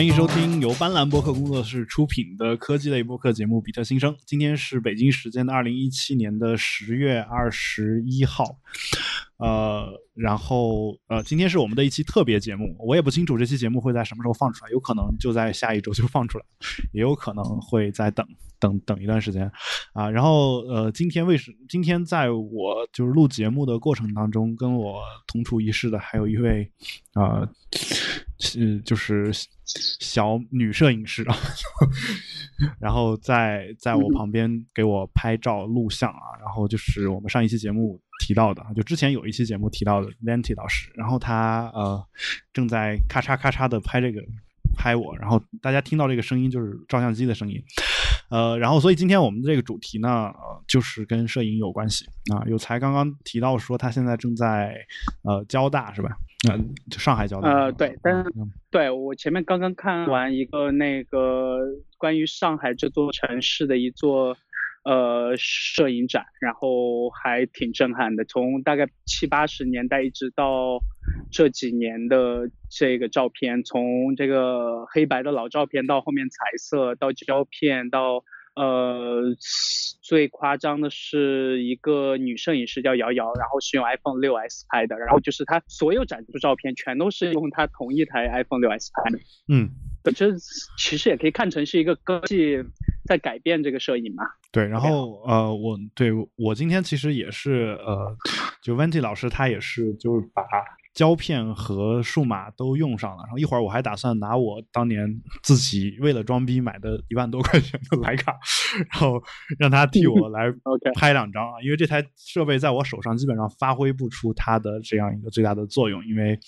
欢迎收听由斑斓播客工作室出品的科技类播客节目《比特新生》。今天是北京时间的二零一七年的十月二十一号，呃，然后呃，今天是我们的一期特别节目。我也不清楚这期节目会在什么时候放出来，有可能就在下一周就放出来，也有可能会再等等等一段时间啊。然后呃，今天为什今天在我就是录节目的过程当中，跟我同处一室的还有一位啊。是就是小女摄影师啊，然后在在我旁边给我拍照录像啊，然后就是我们上一期节目提到的，就之前有一期节目提到的 Venti 老师，然后他呃正在咔嚓咔嚓的拍这个拍我，然后大家听到这个声音就是照相机的声音，呃，然后所以今天我们的这个主题呢，呃，就是跟摄影有关系啊。有才刚刚提到说他现在正在呃交大是吧？嗯，上海交大。呃，对，但是对我前面刚刚看完一个那个关于上海这座城市的一座呃摄影展，然后还挺震撼的。从大概七八十年代一直到这几年的这个照片，从这个黑白的老照片到后面彩色，到胶片，到。呃，最夸张的是一个女摄影师叫瑶瑶，然后是用 iPhone 六 S 拍的，然后就是她所有展出照片全都是用她同一台 iPhone 六 S 拍的。嗯，这其实也可以看成是一个科技在改变这个摄影嘛。对，然后呃，我对我今天其实也是呃，就 Venti 老师他也是就是把。胶片和数码都用上了，然后一会儿我还打算拿我当年 自己为了装逼买的一万多块钱的徕卡，然后让他替我来 拍两张啊，因为这台设备在我手上基本上发挥不出它的这样一个最大的作用，因为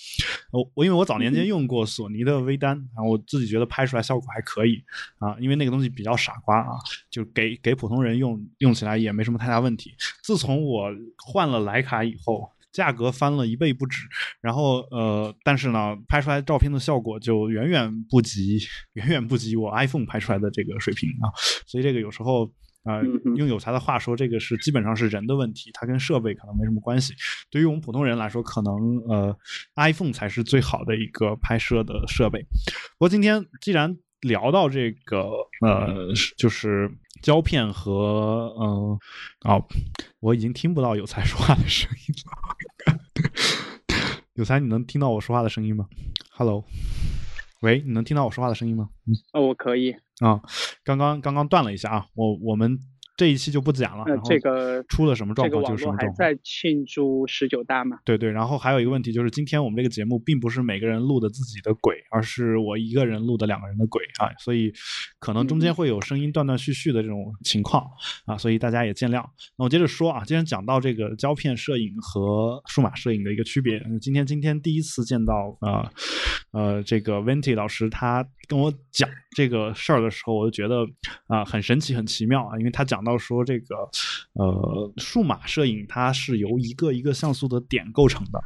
我我因为我早年间用过索尼的微单，然后我自己觉得拍出来效果还可以啊，因为那个东西比较傻瓜啊，就给给普通人用用起来也没什么太大问题。自从我换了徕卡以后。价格翻了一倍不止，然后呃，但是呢，拍出来照片的效果就远远不及，远远不及我 iPhone 拍出来的这个水平啊。所以这个有时候啊，用有才的话说，这个是基本上是人的问题，它跟设备可能没什么关系。对于我们普通人来说，可能呃，iPhone 才是最好的一个拍摄的设备。不过今天既然聊到这个呃，就是胶片和嗯，哦，我已经听不到有才说话的声音了。有才，你能听到我说话的声音吗？Hello，喂，你能听到我说话的声音吗？嗯，哦，我可以。啊，刚刚刚刚断了一下啊，我我们。这一期就不讲了。这个出了什么状况就是什么状况。还在庆祝十九大嘛？对对，然后还有一个问题就是，今天我们这个节目并不是每个人录的自己的轨，而是我一个人录的两个人的轨啊，所以可能中间会有声音断断续续的这种情况啊，所以大家也见谅。那我接着说啊，今天讲到这个胶片摄影和数码摄影的一个区别。今天今天第一次见到啊呃这个 Venti 老师，他跟我讲这个事儿的时候，我就觉得啊很神奇很奇妙啊，因为他讲到。要说这个，呃，数码摄影它是由一个一个像素的点构成的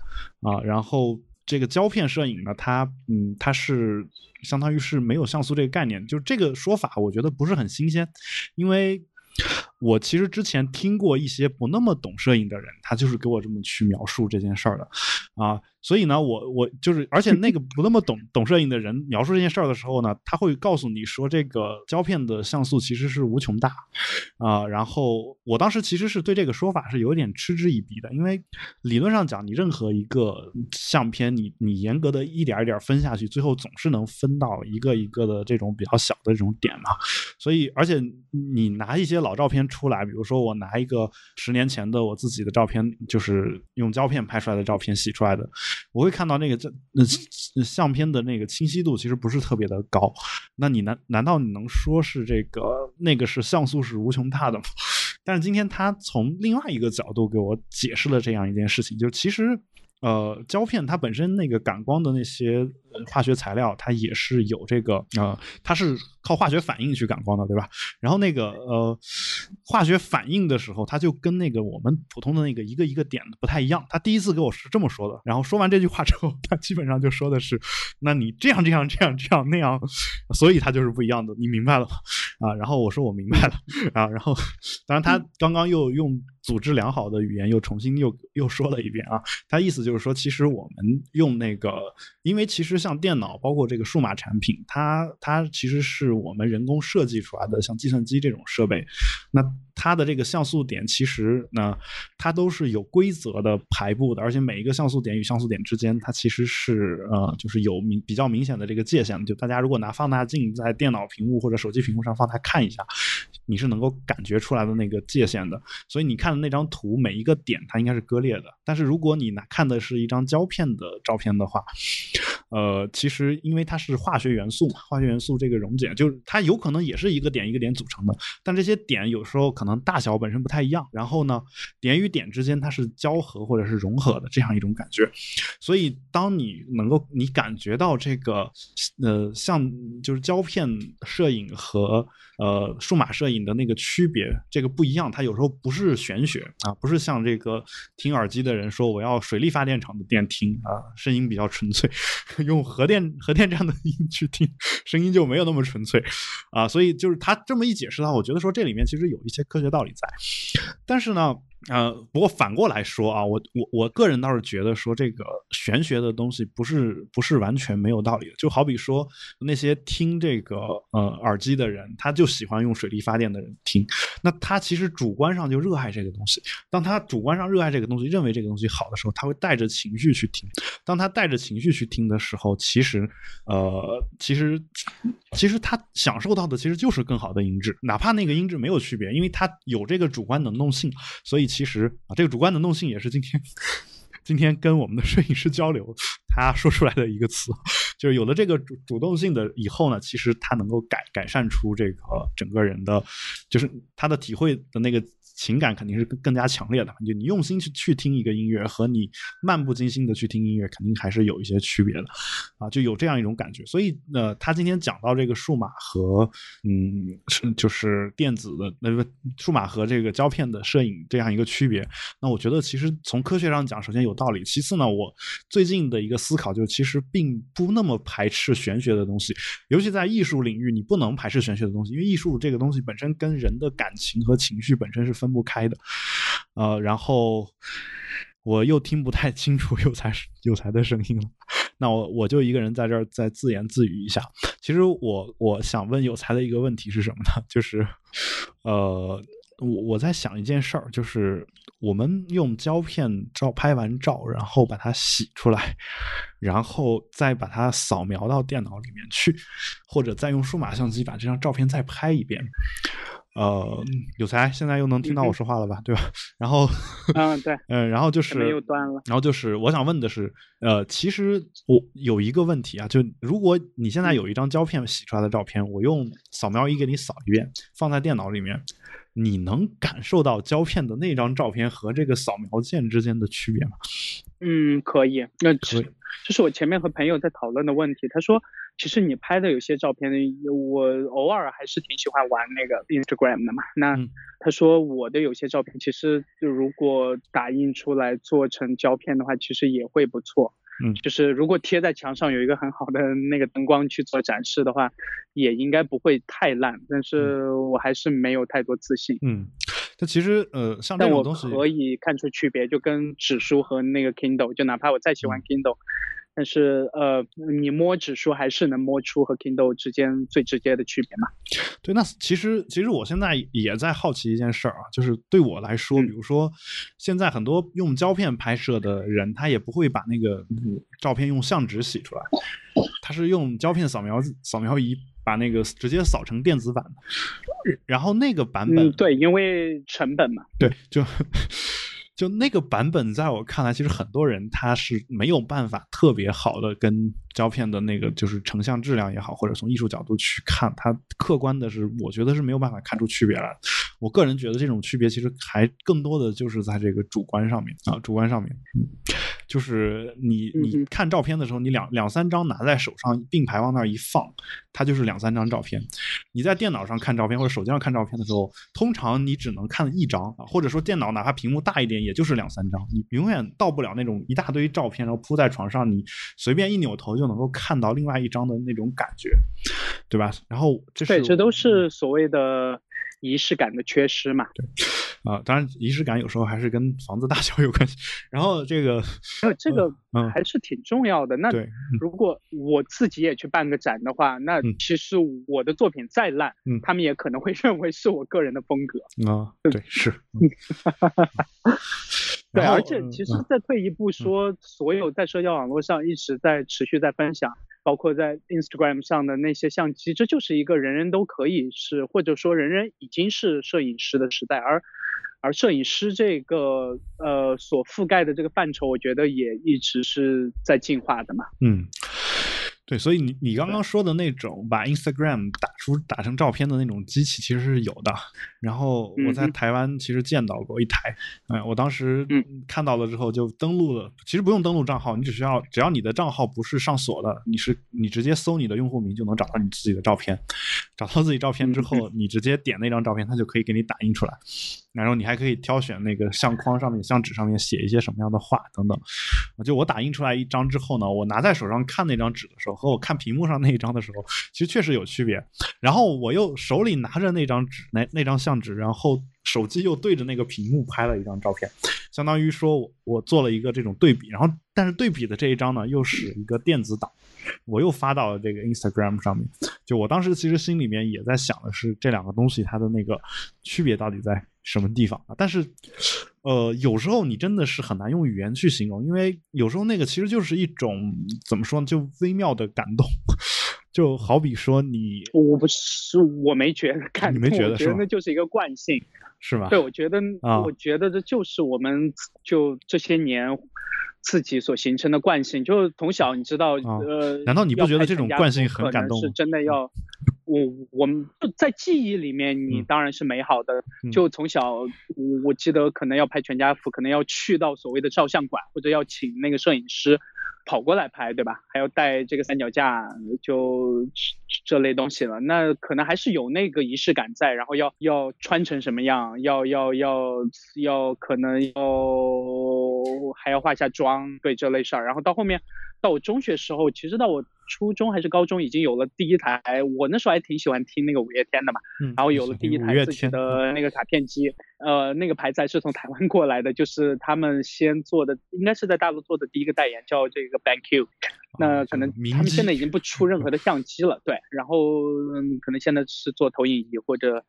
啊，然后这个胶片摄影呢，它嗯，它是相当于是没有像素这个概念，就这个说法，我觉得不是很新鲜，因为我其实之前听过一些不那么懂摄影的人，他就是给我这么去描述这件事儿的啊。所以呢，我我就是，而且那个不那么懂懂摄影的人描述这件事儿的时候呢，他会告诉你说，这个胶片的像素其实是无穷大，啊，然后我当时其实是对这个说法是有点嗤之以鼻的，因为理论上讲，你任何一个相片，你你严格的一点一点分下去，最后总是能分到一个一个的这种比较小的这种点嘛。所以，而且你拿一些老照片出来，比如说我拿一个十年前的我自己的照片，就是用胶片拍出来的照片洗出来的。我会看到那个这那相片的那个清晰度其实不是特别的高，那你难难道你能说是这个那个是像素是无穷大的吗？但是今天他从另外一个角度给我解释了这样一件事情，就其实。呃，胶片它本身那个感光的那些化学材料，它也是有这个呃，它是靠化学反应去感光的，对吧？然后那个呃，化学反应的时候，它就跟那个我们普通的那个一个一个点不太一样。他第一次给我是这么说的，然后说完这句话之后，他基本上就说的是，那你这样这样这样这样那样，所以它就是不一样的，你明白了吗？啊，然后我说我明白了啊，然后当然他刚刚又用。组织良好的语言又重新又又说了一遍啊，他意思就是说，其实我们用那个，因为其实像像电脑，包括这个数码产品，它它其实是我们人工设计出来的，像计算机这种设备，那它的这个像素点其实呢，它都是有规则的排布的，而且每一个像素点与像素点之间，它其实是呃，就是有明比较明显的这个界限。就大家如果拿放大镜在电脑屏幕或者手机屏幕上放大看一下，你是能够感觉出来的那个界限的。所以你看的。那张图每一个点它应该是割裂的，但是如果你拿看的是一张胶片的照片的话，呃，其实因为它是化学元素嘛，化学元素这个溶解就是它有可能也是一个点一个点组成的，但这些点有时候可能大小本身不太一样，然后呢，点与点之间它是交合或者是融合的这样一种感觉，所以当你能够你感觉到这个呃像就是胶片摄影和呃数码摄影的那个区别，这个不一样，它有时候不是玄。学啊，不是像这个听耳机的人说我要水力发电厂的电听啊，声音比较纯粹；用核电核电站的音去听，声音就没有那么纯粹啊。所以就是他这么一解释的话，我觉得说这里面其实有一些科学道理在，但是呢。呃，不过反过来说啊，我我我个人倒是觉得说这个玄学的东西不是不是完全没有道理的。就好比说那些听这个呃耳机的人，他就喜欢用水力发电的人听，那他其实主观上就热爱这个东西。当他主观上热爱这个东西，认为这个东西好的时候，他会带着情绪去听。当他带着情绪去听的时候，其实呃其实其实他享受到的其实就是更好的音质，哪怕那个音质没有区别，因为他有这个主观能动性，所以。其实啊，这个主观能动性也是今天今天跟我们的摄影师交流，他说出来的一个词，就是有了这个主主动性的以后呢，其实他能够改改善出这个整个人的，就是他的体会的那个。情感肯定是更更加强烈的，就你用心去去听一个音乐和你漫不经心的去听音乐，肯定还是有一些区别的，啊，就有这样一种感觉。所以，呃，他今天讲到这个数码和嗯，就是电子的那个数码和这个胶片的摄影这样一个区别，那我觉得其实从科学上讲，首先有道理。其次呢，我最近的一个思考就是，其实并不那么排斥玄学的东西，尤其在艺术领域，你不能排斥玄学的东西，因为艺术这个东西本身跟人的感情和情绪本身是分。分不开的，呃，然后我又听不太清楚 有才有才的声音了，那我我就一个人在这儿再自言自语一下。其实我我想问有才的一个问题是什么呢？就是，呃，我我在想一件事儿，就是我们用胶片照拍完照，然后把它洗出来，然后再把它扫描到电脑里面去，或者再用数码相机把这张照片再拍一遍。呃，有才，现在又能听到我说话了吧？对吧？然后，嗯，对，嗯，然后就是又断了。然后就是，我想问的是，呃，其实我有一个问题啊，就如果你现在有一张胶片洗出来的照片，我用扫描仪给你扫一遍，放在电脑里面，你能感受到胶片的那张照片和这个扫描件之间的区别吗？嗯，可以。那这这是我前面和朋友在讨论的问题，他说。其实你拍的有些照片，我偶尔还是挺喜欢玩那个 Instagram 的嘛。那他说我的有些照片，其实就如果打印出来做成胶片的话，其实也会不错。嗯，就是如果贴在墙上有一个很好的那个灯光去做展示的话，也应该不会太烂。但是我还是没有太多自信。嗯，它其实呃，像这种东西可以看出区别，就跟纸书和那个 Kindle，就哪怕我再喜欢 Kindle。但是呃，你摸指数还是能摸出和 Kindle 之间最直接的区别嘛？对，那其实其实我现在也在好奇一件事儿啊，就是对我来说，比如说现在很多用胶片拍摄的人，他也不会把那个照片用相纸洗出来，他是用胶片扫描扫描仪把那个直接扫成电子版，然后那个版本对，因为成本嘛，对，就。就那个版本，在我看来，其实很多人他是没有办法特别好的跟胶片的那个就是成像质量也好，或者从艺术角度去看，它客观的是，我觉得是没有办法看出区别来。我个人觉得这种区别其实还更多的就是在这个主观上面啊，主观上面。就是你你看照片的时候，你两两三张拿在手上并排往那儿一放，它就是两三张照片。你在电脑上看照片或者手机上看照片的时候，通常你只能看一张，或者说电脑哪怕屏幕大一点，也就是两三张，你永远到不了那种一大堆照片然后铺在床上，你随便一扭头就能够看到另外一张的那种感觉，对吧？然后这是对，这都是所谓的仪式感的缺失嘛。对。啊，当然仪式感有时候还是跟房子大小有关系。然后这个，这个还是挺重要的。那如果我自己也去办个展的话，那其实我的作品再烂，他们也可能会 认为是我个人的风格。啊，对，是。对，而且其实再退一步说，所有在社交网络上一直在持续在分享。包括在 Instagram 上的那些相机，这就是一个人人都可以是，或者说人人已经是摄影师的时代，而而摄影师这个呃所覆盖的这个范畴，我觉得也一直是在进化的嘛。嗯。对，所以你你刚刚说的那种把 Instagram 打出打成照片的那种机器其实是有的，然后我在台湾其实见到过一台，嗯，我当时看到了之后就登录了，其实不用登录账号，你只需要只要你的账号不是上锁的，你是你直接搜你的用户名就能找到你自己的照片，找到自己照片之后，你直接点那张照片，它就可以给你打印出来，然后你还可以挑选那个相框上面、相纸上面写一些什么样的话等等，就我打印出来一张之后呢，我拿在手上看那张纸的时候。和我看屏幕上那一张的时候，其实确实有区别。然后我又手里拿着那张纸，那那张相纸，然后手机又对着那个屏幕拍了一张照片，相当于说我我做了一个这种对比。然后，但是对比的这一张呢，又是一个电子档，我又发到了这个 Instagram 上面。就我当时其实心里面也在想的是，这两个东西它的那个区别到底在什么地方啊？但是。呃，有时候你真的是很难用语言去形容，因为有时候那个其实就是一种怎么说呢，就微妙的感动，就好比说你，我不是我没觉得感动，你没觉得是那就是一个惯性，是吧？对，我觉得，我觉得这就是我们就这些年自己所形成的惯性，就是从小你知道，呃，难道你不觉得这种惯性很感动？是真的要。我我们在记忆里面，你当然是美好的。就从小，我我记得可能要拍全家福，可能要去到所谓的照相馆，或者要请那个摄影师跑过来拍，对吧？还要带这个三脚架，就这类东西了。那可能还是有那个仪式感在，然后要要穿成什么样，要要要要可能要还要化下妆，对这类事儿。然后到后面，到我中学时候，其实到我。初中还是高中已经有了第一台，我那时候还挺喜欢听那个五月天的嘛，然后有了第一台自己的那个卡片机，呃，那个牌子是从台湾过来的，就是他们先做的，应该是在大陆做的第一个代言，叫这个 BenQ。那可能他们现在已经不出任何的相机了，对，然后嗯，可能现在是做投影仪或者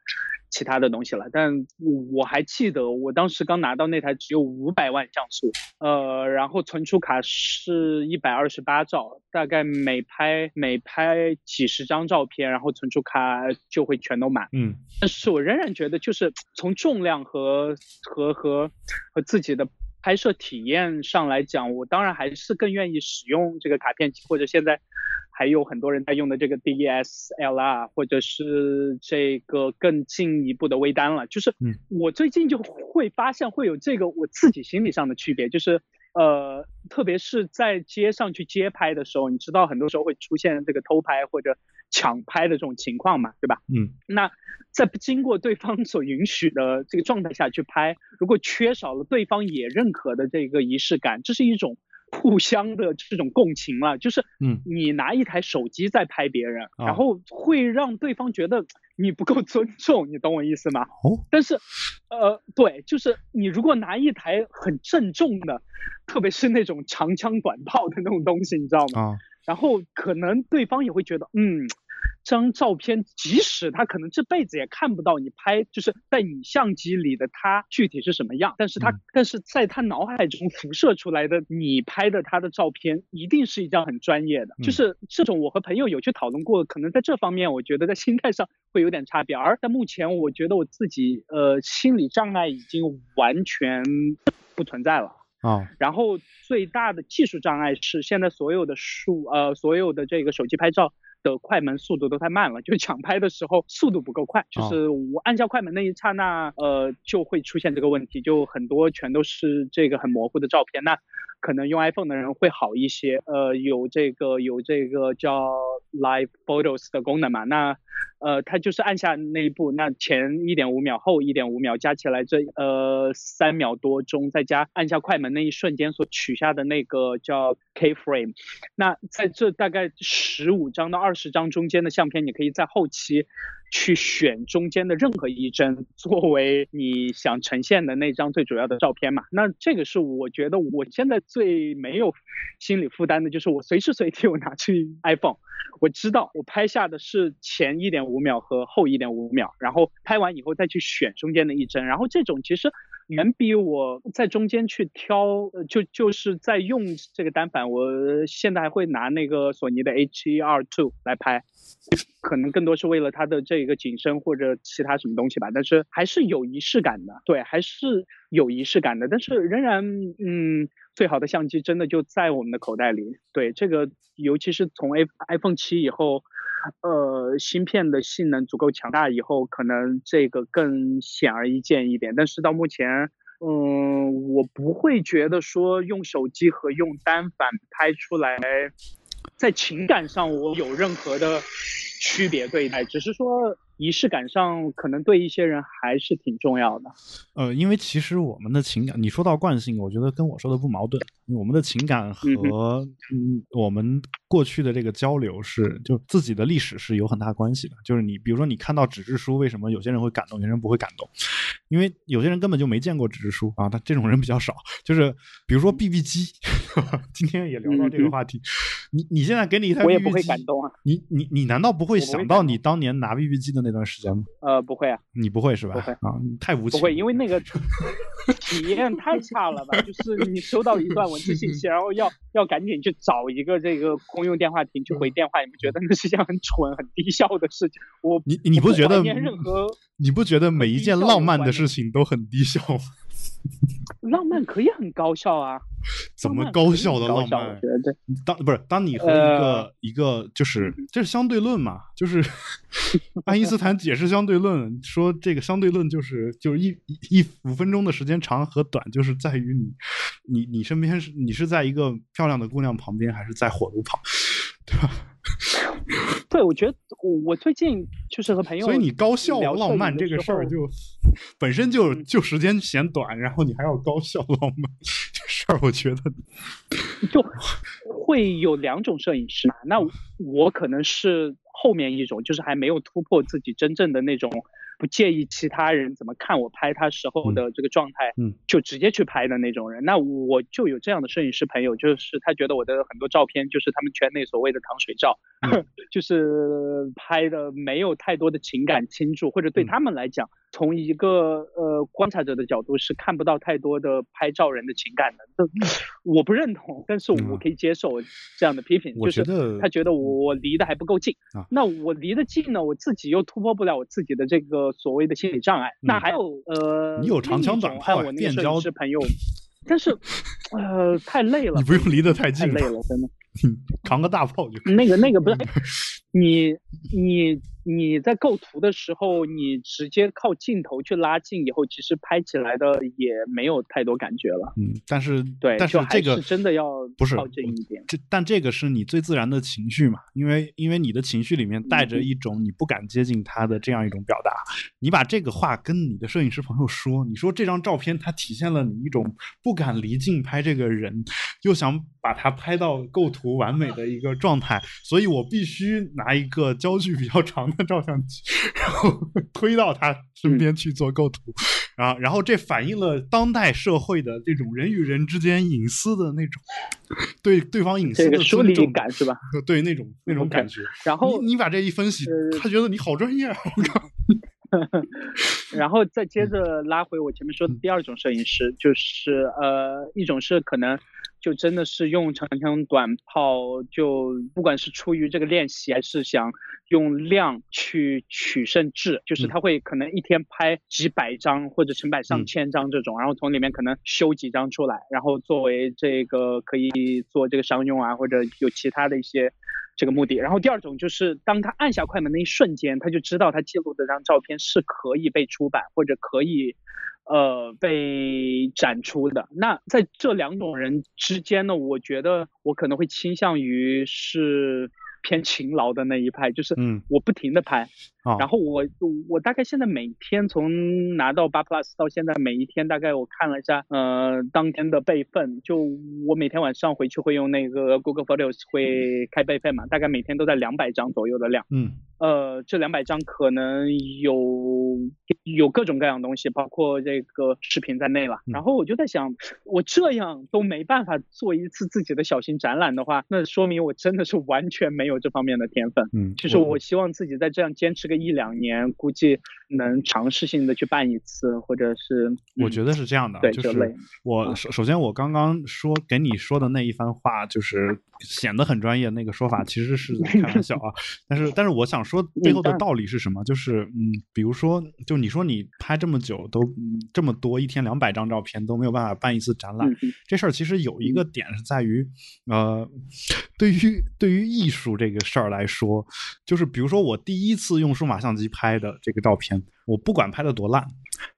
其他的东西了。但我还记得我当时刚拿到那台只有五百万像素，呃，然后存储卡是一百二十八兆，大概每拍每拍几十张照片，然后存储卡就会全都满。嗯，但是我仍然觉得就是从重量和和和和自己的。拍摄体验上来讲，我当然还是更愿意使用这个卡片机，或者现在还有很多人在用的这个 DSLR，或者是这个更进一步的微单了。就是我最近就会发现会有这个我自己心理上的区别，就是呃，特别是在街上去街拍的时候，你知道很多时候会出现这个偷拍或者。抢拍的这种情况嘛，对吧？嗯，那在不经过对方 所允许的这个状态下去拍，如果缺少了对方也认可的这个仪式感，这是一种互相的这种共情了。就是，嗯，你拿一台手机在拍别人，然后会让对方觉得你不够尊重，你懂我意思吗？哦，但是，呃，对，就是你如果拿一台很郑重的，特别是那种长枪短炮的那种东西，你知道吗？啊。然后可能对方也会觉得，嗯，这张照片即使他可能这辈子也看不到你拍，就是在你相机里的他具体是什么样，但是他但是在他脑海中辐射出来的你拍的他的照片，一定是一张很专业的。就是这种我和朋友有去讨论过，可能在这方面我觉得在心态上会有点差别。而在目前，我觉得我自己呃心理障碍已经完全不存在了。啊，然后最大的技术障碍是现在所有的数呃所有的这个手机拍照的快门速度都太慢了，就抢拍的时候速度不够快，就是我按下快门那一刹那，呃，就会出现这个问题，就很多全都是这个很模糊的照片。那可能用 iPhone 的人会好一些，呃，有这个有这个叫 Live Photos 的功能嘛？那呃，它就是按下那一步，那前一点五秒，后一点五秒，加起来这呃三秒多钟，再加按下快门那一瞬间所取下的那个叫 K frame，那在这大概十五张到二十张中间的相片，你可以在后期。去选中间的任何一帧作为你想呈现的那张最主要的照片嘛？那这个是我觉得我现在最没有心理负担的，就是我随时随地我拿去 iPhone，我知道我拍下的是前一点五秒和后一点五秒，然后拍完以后再去选中间的一帧，然后这种其实。远比我在中间去挑，就就是在用这个单反，我现在还会拿那个索尼的 H E R Two 来拍，可能更多是为了它的这个景深或者其他什么东西吧，但是还是有仪式感的，对，还是有仪式感的，但是仍然，嗯，最好的相机真的就在我们的口袋里，对，这个尤其是从 i iPhone 七以后。呃，芯片的性能足够强大以后，可能这个更显而易见一点。但是到目前，嗯，我不会觉得说用手机和用单反拍出来，在情感上我有任何的区别对待，只是说。仪式感上可能对一些人还是挺重要的。呃，因为其实我们的情感，你说到惯性，我觉得跟我说的不矛盾。我们的情感和嗯我们过去的这个交流是，就自己的历史是有很大关系的。就是你比如说你看到纸质书，为什么有些人会感动，有些人不会感动？因为有些人根本就没见过纸质书啊，他这种人比较少。就是比如说 BB 机，今天也聊到这个话题。你你现在给你一台 BB 机，我也不会感动啊。你你你难道不会想到你当年拿 BB 机的那段时间吗？呃，不会啊。你不会是吧？不会啊，太无情。不会，因为那个体验太差了吧？就是你收到一段文字信息，然后要要赶紧去找一个这个公用电话亭去回电话，你不觉得那是件很蠢、很低效的事情？我你你不觉得任何你不觉得每一件浪漫的事情都很低效吗？浪漫可以很高效啊！怎么高效的浪漫？我觉得当不是当你和一个一个就是这是相对论嘛？就是 爱因斯坦解释相对论，说这个相对论就是就是一一五分钟的时间长和短，就是在于你你你身边是你是在一个漂亮的姑娘旁边，还是在火炉旁，对吧？对，我觉得我我最近就是和朋友，所以你高效浪漫这个事儿就本身就就时间嫌短，然后你还要高效浪漫 这事儿，我觉得就会有两种摄影师嘛。那我可能是后面一种，就是还没有突破自己真正的那种。不介意其他人怎么看我拍他时候的这个状态，嗯，就直接去拍的那种人。那我就有这样的摄影师朋友，就是他觉得我的很多照片就是他们圈内所谓的糖水照，就是拍的没有太多的情感倾注，或者对他们来讲，从一个呃观察者的角度是看不到太多的拍照人的情感的。这我不认同，但是我可以接受这样的批评，就是他觉得我离得还不够近。那我离得近呢，我自己又突破不了我自己的这个。所谓的心理障碍，那还有呃，你有长枪短炮，变焦是朋友，但是呃太累了，你不用离得太近，太累了，真的，扛个大炮就那个那个不是你你。你在构图的时候，你直接靠镜头去拉近以后，其实拍起来的也没有太多感觉了。嗯，但是对，但是这个真的要不是靠近一点。这但这个是你最自然的情绪嘛？因为因为你的情绪里面带着一种你不敢接近他的这样一种表达。你把这个话跟你的摄影师朋友说，你说这张照片它体现了你一种不敢离近拍这个人，又想把它拍到构图完美的一个状态，所以我必须拿一个焦距比较长的照相机。然后推到他身边去做构图，啊，然后这反映了当代社会的这种人与人之间隐私的那种对对方隐私的疏离感是吧？对那种那种感觉。然后你你把这一分析，他觉得你好专业啊！我靠。然后再接着拉回我前面说的第二种摄影师，就是呃，一种是可能。就真的是用长枪短炮，就不管是出于这个练习，还是想用量去取胜制，就是他会可能一天拍几百张或者成百上千张这种，然后从里面可能修几张出来，然后作为这个可以做这个商用啊，或者有其他的一些这个目的。然后第二种就是当他按下快门那一瞬间，他就知道他记录的这张照片是可以被出版或者可以。呃，被展出的那在这两种人之间呢，我觉得我可能会倾向于是。偏勤劳的那一派，就是我不停的拍，然后我我大概现在每天从拿到八 plus 到现在每一天大概我看了一下，呃，当天的备份，就我每天晚上回去会用那个 Google Photos 会开备份嘛，大概每天都在两百张左右的量，嗯，呃，这两百张可能有有各种各样东西，包括这个视频在内了，然后我就在想，我这样都没办法做一次自己的小型展览的话，那说明我真的是完全没有。这方面的天分，嗯，其实我希望自己再这样坚持个一两年，估计能尝试性的去办一次，或者是我觉得是这样的，就是我首首先我刚刚说给你说的那一番话，就是显得很专业，那个说法其实是 开玩笑啊，但是但是我想说背后的道理是什么？就是嗯，比如说就你说你拍这么久都嗯这么多，一天两百张照片都没有办法办一次展览，这事儿其实有一个点是在于，呃，对于对于艺术这。个事儿来说，就是比如说我第一次用数码相机拍的这个照片，我不管拍的多烂，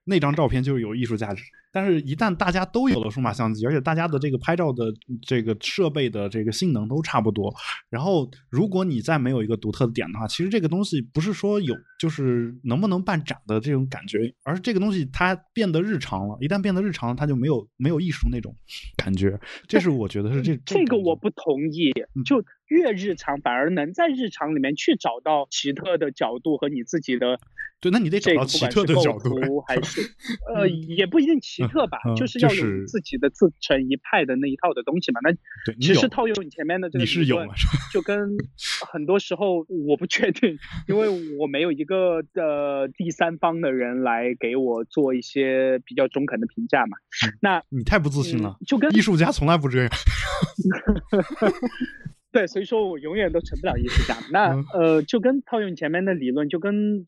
那张照片就是有艺术价值。但是，一旦大家都有了数码相机，而且大家的这个拍照的这个设备的这个性能都差不多，然后如果你再没有一个独特的点的话，其实这个东西不是说有就是能不能办展的这种感觉，而是这个东西它变得日常了。一旦变得日常，它就没有没有艺术那种感觉。这是我觉得是这这个我不同意。就越日常，反而能在日常里面去找到奇特的角度和你自己的。对，那你得找到奇特的角度，还是 呃，也不一定奇特吧，就是要有自己的自成一派的那一套的东西嘛。那其实套用你前面的这个理论，就跟 很多时候我不确定，因为我没有一个呃第三方的人来给我做一些比较中肯的评价嘛。那你太不自信了，就跟艺术家从来不这样。对，所以说我永远都成不了艺术家。那呃，就跟套用前面的理论，就跟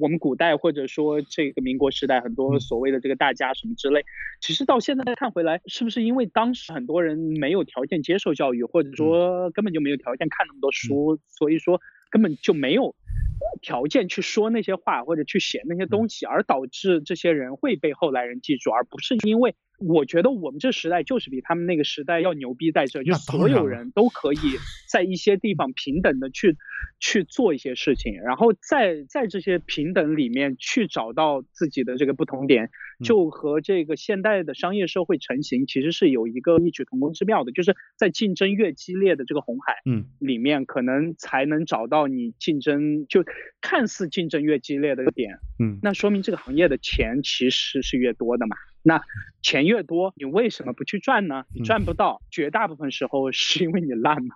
我们古代或者说这个民国时代很多所谓的这个大家什么之类，其实到现在看回来，是不是因为当时很多人没有条件接受教育，或者说根本就没有条件看那么多书，所以说根本就没有条件去说那些话或者去写那些东西，而导致这些人会被后来人记住，而不是因为。我觉得我们这时代就是比他们那个时代要牛逼在这，就所有人都可以在一些地方平等的去去做一些事情，然后在在这些平等里面去找到自己的这个不同点，就和这个现代的商业社会成型其实是有一个异曲同工之妙的，就是在竞争越激烈的这个红海嗯里面，可能才能找到你竞争就看似竞争越激烈的点，嗯，那说明这个行业的钱其实是越多的嘛。那钱越多，你为什么不去赚呢？你赚不到，绝大部分时候是因为你烂嘛。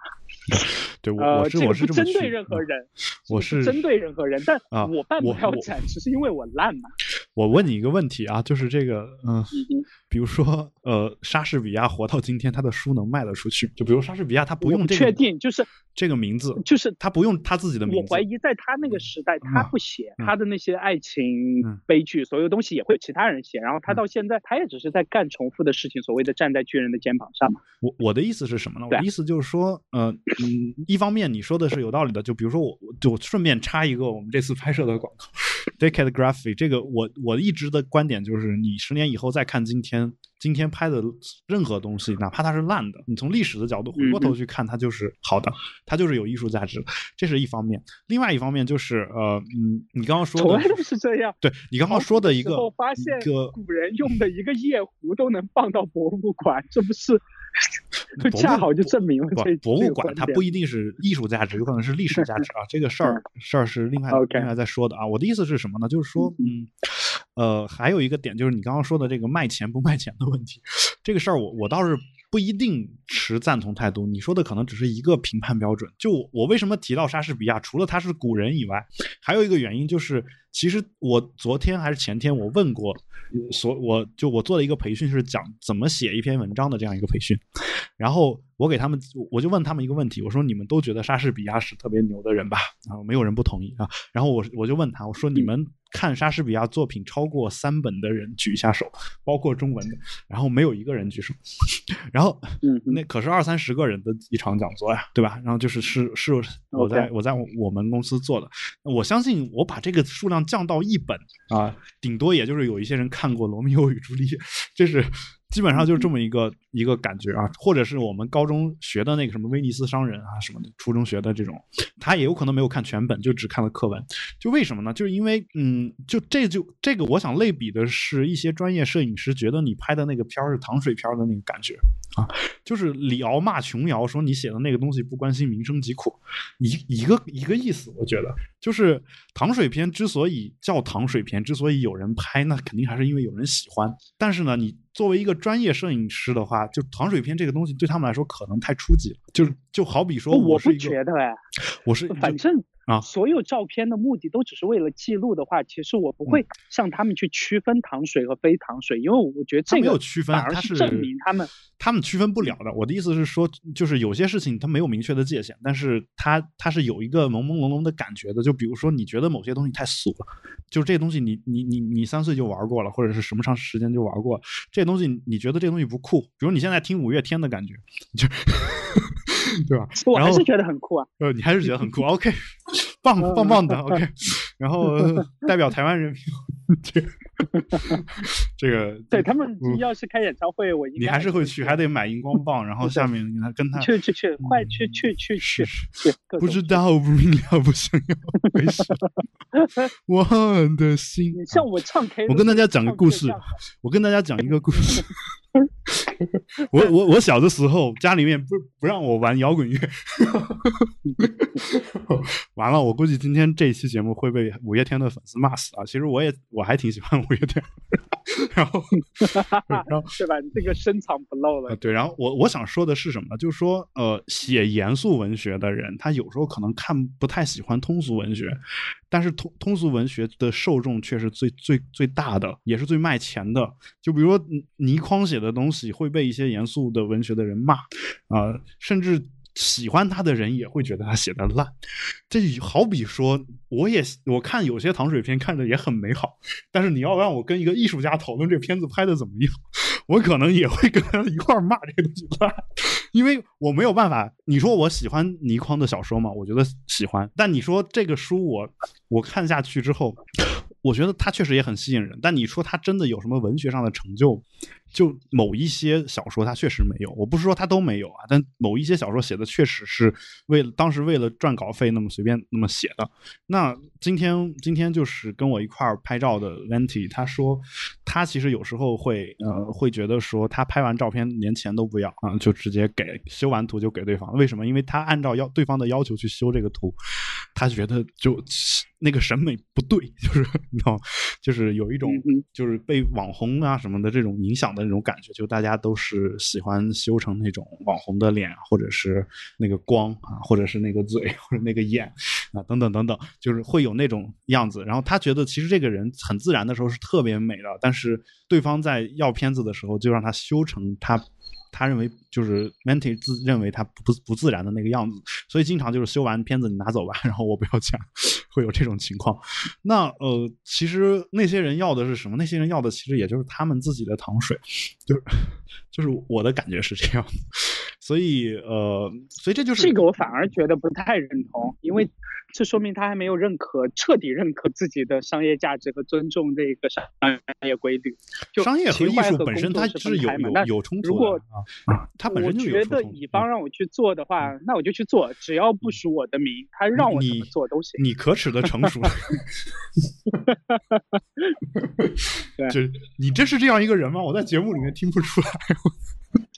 对，我是我是不针对任何人，我是针对任何人，但我办不了展，只是因为我烂嘛。我问你一个问题啊，就是这个，嗯，比如说，呃，莎士比亚活到今天，他的书能卖得出去？就比如莎士比亚，他不用这个，确定就是这个名字，就是他不用他自己的名字。我怀疑在他那个时代，他不写他的那些爱情悲剧，所有东西也会有其他人写。然后他到现在，他也只是在干重复的事情，所谓的站在巨人的肩膀上嘛。我我的意思是什么呢？我的意思就是说，呃，嗯，一方面你说的是有道理的，就比如说我，就顺便插一个我们这次拍摄的广告 Decade Graphic，这个我。我一直的观点就是，你十年以后再看今天今天拍的任何东西，哪怕它是烂的，你从历史的角度回过头去看，它就是好的，它就是有艺术价值。这是一方面。另外一方面就是，呃，嗯，你刚刚说的，从来都是这样。对你刚刚说的一个，发现古人用的一个夜壶都能放到博物馆，这不是？恰好就证明了这博物馆它不一定是艺术价值，有可能是历史价值啊。这个事儿事儿是另外另外再说的啊。我的意思是什么呢？就是说，嗯。呃，还有一个点就是你刚刚说的这个卖钱不卖钱的问题，这个事儿我我倒是不一定持赞同态度。你说的可能只是一个评判标准。就我为什么提到莎士比亚，除了他是古人以外，还有一个原因就是其实我昨天还是前天我问过，所我就我做了一个培训，是讲怎么写一篇文章的这样一个培训，然后我给他们我就问他们一个问题，我说你们都觉得莎士比亚是特别牛的人吧？然后没有人不同意啊。然后我我就问他，我说你们。看莎士比亚作品超过三本的人举一下手，包括中文的，然后没有一个人举手。然后，嗯，那可是二三十个人的一场讲座呀，对吧？然后就是是是我在我在我们公司做的，我相信我把这个数量降到一本啊，顶多也就是有一些人看过《罗密欧与朱丽叶》，这是。基本上就是这么一个一个感觉啊，或者是我们高中学的那个什么威尼斯商人啊什么的，初中学的这种，他也有可能没有看全本，就只看了课文。就为什么呢？就是因为，嗯，就这就这个，我想类比的是一些专业摄影师觉得你拍的那个片儿是糖水片的那个感觉啊，就是李敖骂琼瑶说你写的那个东西不关心民生疾苦，一一个一个意思。我觉得就是糖水片之所以叫糖水片，之所以有人拍，那肯定还是因为有人喜欢。但是呢，你。作为一个专业摄影师的话，就糖水片这个东西对他们来说可能太初级了。就就好比说，我不觉得哎，我是反正。啊，所有照片的目的都只是为了记录的话，其实我不会向他们去区分糖水和非糖水，因为我觉得这个没有区分，而是证明他们他们区分不了的。我的意思是说，就是有些事情它没有明确的界限，但是它它是有一个朦朦胧胧的感觉的。就比如说，你觉得某些东西太俗了，就是这东西你你你你三岁就玩过了，或者是什么长时间就玩过，这东西你觉得这东西不酷。比如你现在听五月天的感觉，就。对吧？我还是觉得很酷啊。呃，你还是觉得很酷？OK，棒棒棒的。OK，然后代表台湾人民，这个这个，对他们要是开演唱会，我你还是会去，还得买荧光棒，然后下面跟他跟他去去去，快去去去去。不知道不明了，不想要，为什么？我的心。像我唱 K，我跟大家讲个故事，我跟大家讲一个故事。我我我小的时候家里面不不让我玩摇滚乐，完了，我估计今天这一期节目会被五月天的粉丝骂死啊！其实我也我还挺喜欢五月天。然后，然后 对吧？你这个深藏不露了。对，然后我我想说的是什么呢？就是说，呃，写严肃文学的人，他有时候可能看不太喜欢通俗文学，但是通通俗文学的受众却是最最最大的，也是最卖钱的。就比如说倪匡写的东西会被一些严肃的文学的人骂，啊，甚至。喜欢他的人也会觉得他写的烂，这好比说，我也我看有些糖水片看着也很美好，但是你要让我跟一个艺术家讨论这片子拍的怎么样，我可能也会跟他一块骂这个东西烂，因为我没有办法。你说我喜欢倪匡的小说吗？我觉得喜欢，但你说这个书我我看下去之后，我觉得他确实也很吸引人，但你说他真的有什么文学上的成就？就某一些小说，他确实没有。我不是说他都没有啊，但某一些小说写的确实是为了当时为了赚稿费那么随便那么写的。那今天今天就是跟我一块儿拍照的 Venti，他说他其实有时候会呃会觉得说他拍完照片连钱都不要啊，就直接给修完图就给对方。为什么？因为他按照要对方的要求去修这个图，他觉得就。那个审美不对，就是你知道，就是有一种就是被网红啊什么的这种影响的那种感觉，就大家都是喜欢修成那种网红的脸，或者是那个光啊，或者是那个嘴或者那个眼啊等等等等，就是会有那种样子。然后他觉得其实这个人很自然的时候是特别美的，但是对方在要片子的时候就让他修成他。他认为就是 Menti 自认为他不不自然的那个样子，所以经常就是修完片子你拿走吧，然后我不要钱，会有这种情况。那呃，其实那些人要的是什么？那些人要的其实也就是他们自己的糖水，就是就是我的感觉是这样。所以呃，所以这就是这个我反而觉得不太认同，因为这说明他还没有认可彻底认可自己的商业价值和尊重这个商业规律。就商业和艺术本身它是有有有冲突的啊，它本身就有冲突。我觉得乙方让我去做的话，那我就去做，只要不署我的名，他让我怎么做都行。你可耻的成熟。就你这是这样一个人吗？我在节目里面听不出来。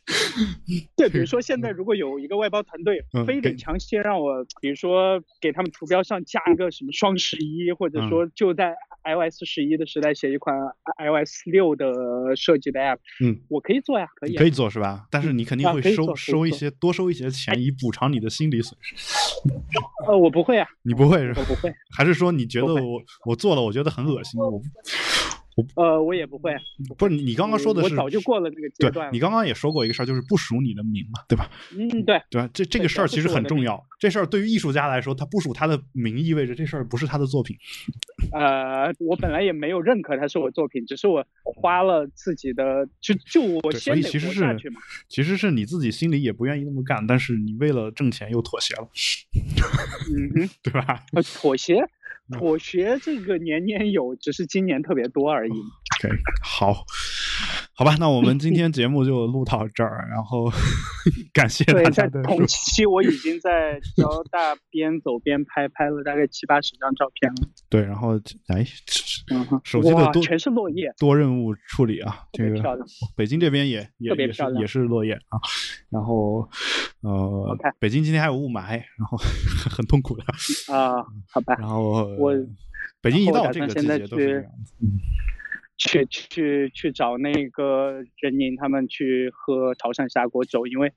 对，比如说现在如果有一个外包团队，非得强行让我，比如说给他们图标上加一个什么双十一，或者说就在 iOS 十一的时代写一款 iOS 六的设计的 App，嗯，我可以做呀，可以、啊，可以做是吧？但是你肯定会收、收一些多收一些钱以补偿你的心理损失。呃，我不会啊，你不会是吧我？不会，还是说你觉得我我做了，我觉得很恶心？我不 呃，我也不会，不是你你刚刚说的我是早就过了这个阶对段了你刚刚也说过一个事儿，就是不署你的名嘛，对吧？嗯，对，对吧？这这个事儿其实很重要。这事儿对于艺术家来说，他不署他的名，意味着这事儿不是他的作品。呃，我本来也没有认可他是我作品，只是我花了自己的，就就我对，所以其实是。其实是你自己心里也不愿意那么干，但是你为了挣钱又妥协了，嗯哼，对吧？呃妥协，嗯妥协这个年年有，只是今年特别多而已。OK，好，好吧，那我们今天 节目就录到这儿，然后 感谢大对，家在的同期我已经在交大边走边拍，拍了大概七八十张照片了。对，然后哎，手机的多哇全是落叶，多任务处理啊，特这个别漂亮。北京这边也也特别漂亮也是也是落叶啊，然后呃北京今天还有雾霾，然后 很痛苦的，啊，好吧，然后我北京一到这个季节都是这样子，嗯去去去找那个任宁他们去喝潮汕砂锅粥，因为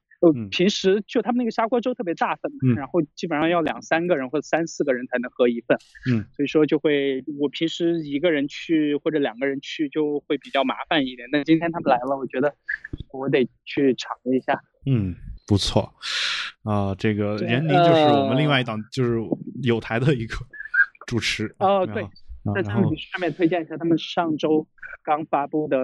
平时就他们那个砂锅粥特别大份，嗯。然后基本上要两三个人或者三四个人才能喝一份，嗯，所以说就会我平时一个人去或者两个人去就会比较麻烦一点，但今天他们来了，我觉得我得去尝一下。嗯，不错，啊、这个任宁就是我们另呃外一档就是有台的一个主持哦对啊在然后上面推荐一下，他们上周刚发布的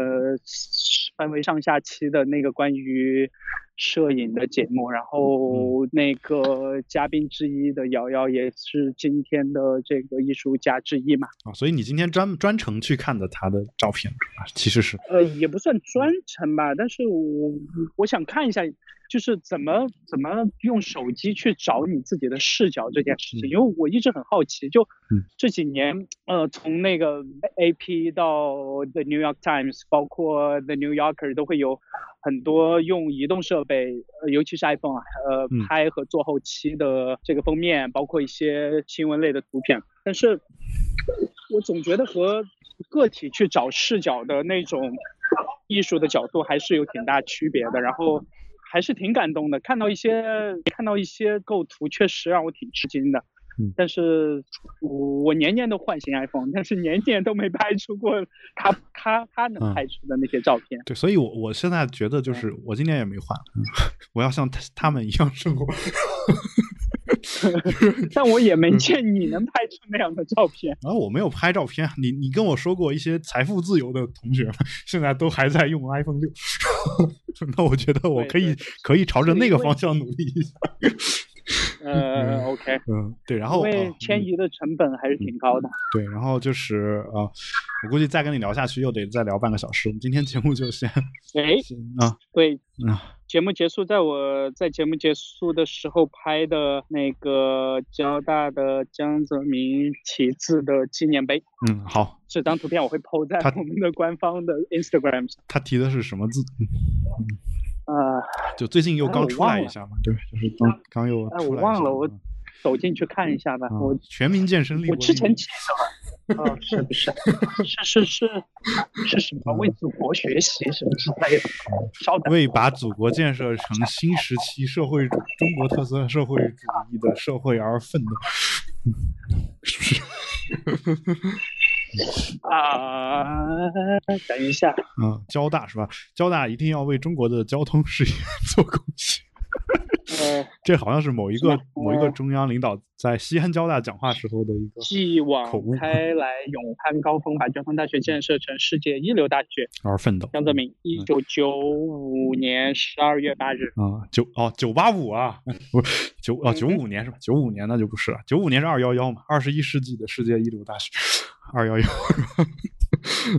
分为上下期的那个关于摄影的节目，然后那个嘉宾之一的瑶瑶也是今天的这个艺术家之一嘛，啊，所以你今天专专程去看的他的照片啊，其实是呃，也不算专程吧，但是我我想看一下，就是怎么怎么用手机去找你自己的视角这件事情，嗯。因为我一直很好奇，就嗯。这几年，呃，从那个 AP 到 The New York Times，包括 The New Yorker 都会有很多用移动设备，呃，尤其是 iPhone 啊，呃嗯，拍和做后期的这个封面，包括一些新闻类的图片，但是我总觉得和个体去找视角的那种艺术的角度还是有挺大区别的，然后还是挺感动的，看到一些看到一些构图，确实让我挺吃惊的。嗯但是我我年年都换新 iPhone，但是年年都没拍出过他他他能嗯拍出的那些照片。对，所以我我现在觉得就是我今年也没换，嗯 我要像他他们一样生活。但我也没嗯见你能拍出那样的照片。然后我没有拍照片，你你跟我说过一些财富自由的同学们，现在都还在用 iPhone 六，那我觉得我可以对可以朝着那个方向努力一下。呃，OK，嗯，对，然后因为迁移的成本还是挺高的。对，然后就是呃，我估计再跟你聊下去又得再聊半个小时，我们今天节目就先哎，啊对，啊节目结束，在我在节目结束的时候拍的那个交大的江泽民题字的纪念碑，嗯好，这张图片我会 PO 在我们的官方的 Instagram 上。他提的是什么字？呃，就最近又哎刚出来一下嘛，对，就是刚刚又哎，我忘了，我嗯走进去看一下吧。啊我全民健身力我之前记得了，哦，是不是？是是是是什么？为祖国学习什么之类的？稍等，为把祖国建设成新时期社会中国特色社会主义的社会而奋斗，嗯是不是？啊，等一下，嗯，交大是吧？交大一定要为中国的交通事业 做贡献。呃，这好像是某一个某一个中央领导在西安交大讲话时候的一个继往开 来，勇攀高峰，把交通大学建设成世界一流大学。而奋斗。江泽民，一九九五年十二月八日。啊，九哦九八五啊，不是九哦九五年是吧？九五年那就不是了，九五年是二幺幺嘛，二十一世纪的世界一流大学，二幺幺。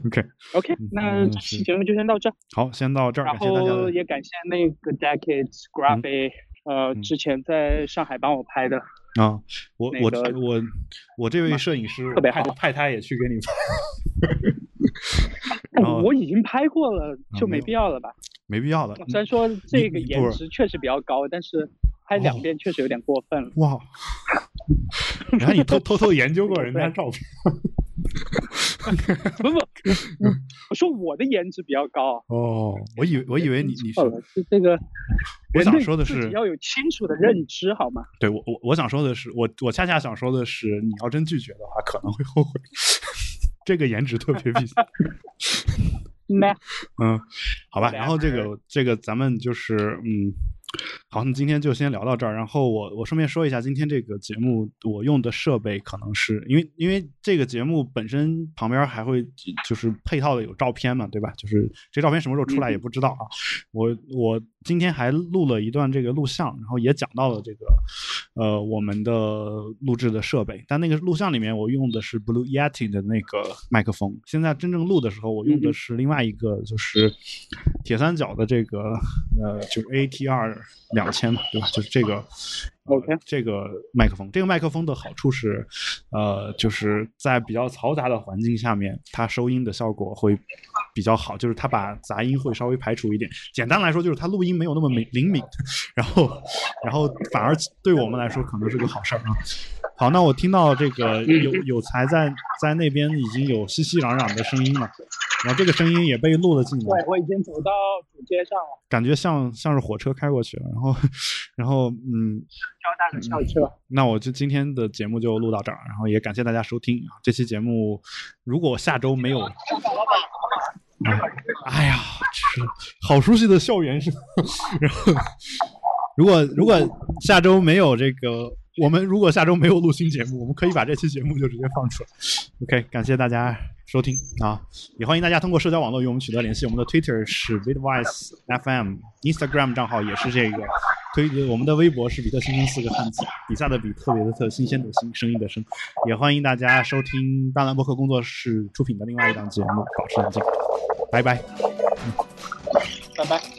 OK，OK，嗯那这期节目就先到这儿，好，先到这儿，然感谢大家也感谢那个 Decades Graphic，呃，嗯之前在上海帮我拍的。啊，我我那个我我这位摄影师特别好派他也去给你拍，我已经拍过了，就没必要了吧？没必要了。虽然说这个颜值确实比较高，但是拍两哦遍确实有点过分了。哇，然后你偷偷偷研究过人家照片，不不，我说我的颜值比较高。哦，我以为我以为你你是这个，我想说的是要有清楚的认知，好吗？对我我我想说的是，我我恰恰想说的是，你要真拒绝的话，可能会后悔。这个颜值特别比。那嗯，好吧，然后这个这个咱们就是嗯。好，那今天就先聊到这儿。然后我我顺便说一下，今天这个节目我用的设备可能是因为因为这个节目本身旁边还会就是配套的有照片嘛，对吧？就是这照片什么时候出来也不知道啊。我我今天还录了一段这个录像，然后也讲到了这个呃我们的录制的设备。但那个录像里面我用的是 Blue Yeti 的那个麦克风。现在真正录的时候，我用的是另外一个，就是铁三角的这个呃就是 ATR。两千嘛，对吧？就是这个，OK，这个麦克风，这个麦克风的好处是，呃，就是在比较嘈杂的环境下面，它收音的效果会比较好，就是它把杂音会稍微排除一点。简单来说，就是它录音没有那么敏灵敏，然后，然后反而对我们来说可能是个好事儿啊。好，那我听到这个有有才在在那边已经有熙熙攘攘的声音了，然后这个声音也被录了进来。对，我已经走到主街上了，感觉像像是火车开过去了，然后，然后嗯，交大的校车。那我就今天的节目就录到这儿，然后也感谢大家收听啊。这期节目如果下周没有，哎呀，是好熟悉的校园声，然后如果如果下周没有这个。我们如果下周没有录新节目，我们可以把这期节目就直接放出来。OK，感谢大家收听啊，也欢迎大家通过社交网络与我们取得联系。我们的 Twitter 是 Bitwise FM，Instagram 账号也是这个，推我们的微博是比特新生四个汉字，比赛的比特别的特，新鲜的新，声音的声。也欢迎大家收听大蓝博客工作室出品的另外一档节目，保持冷静。拜拜，嗯拜拜。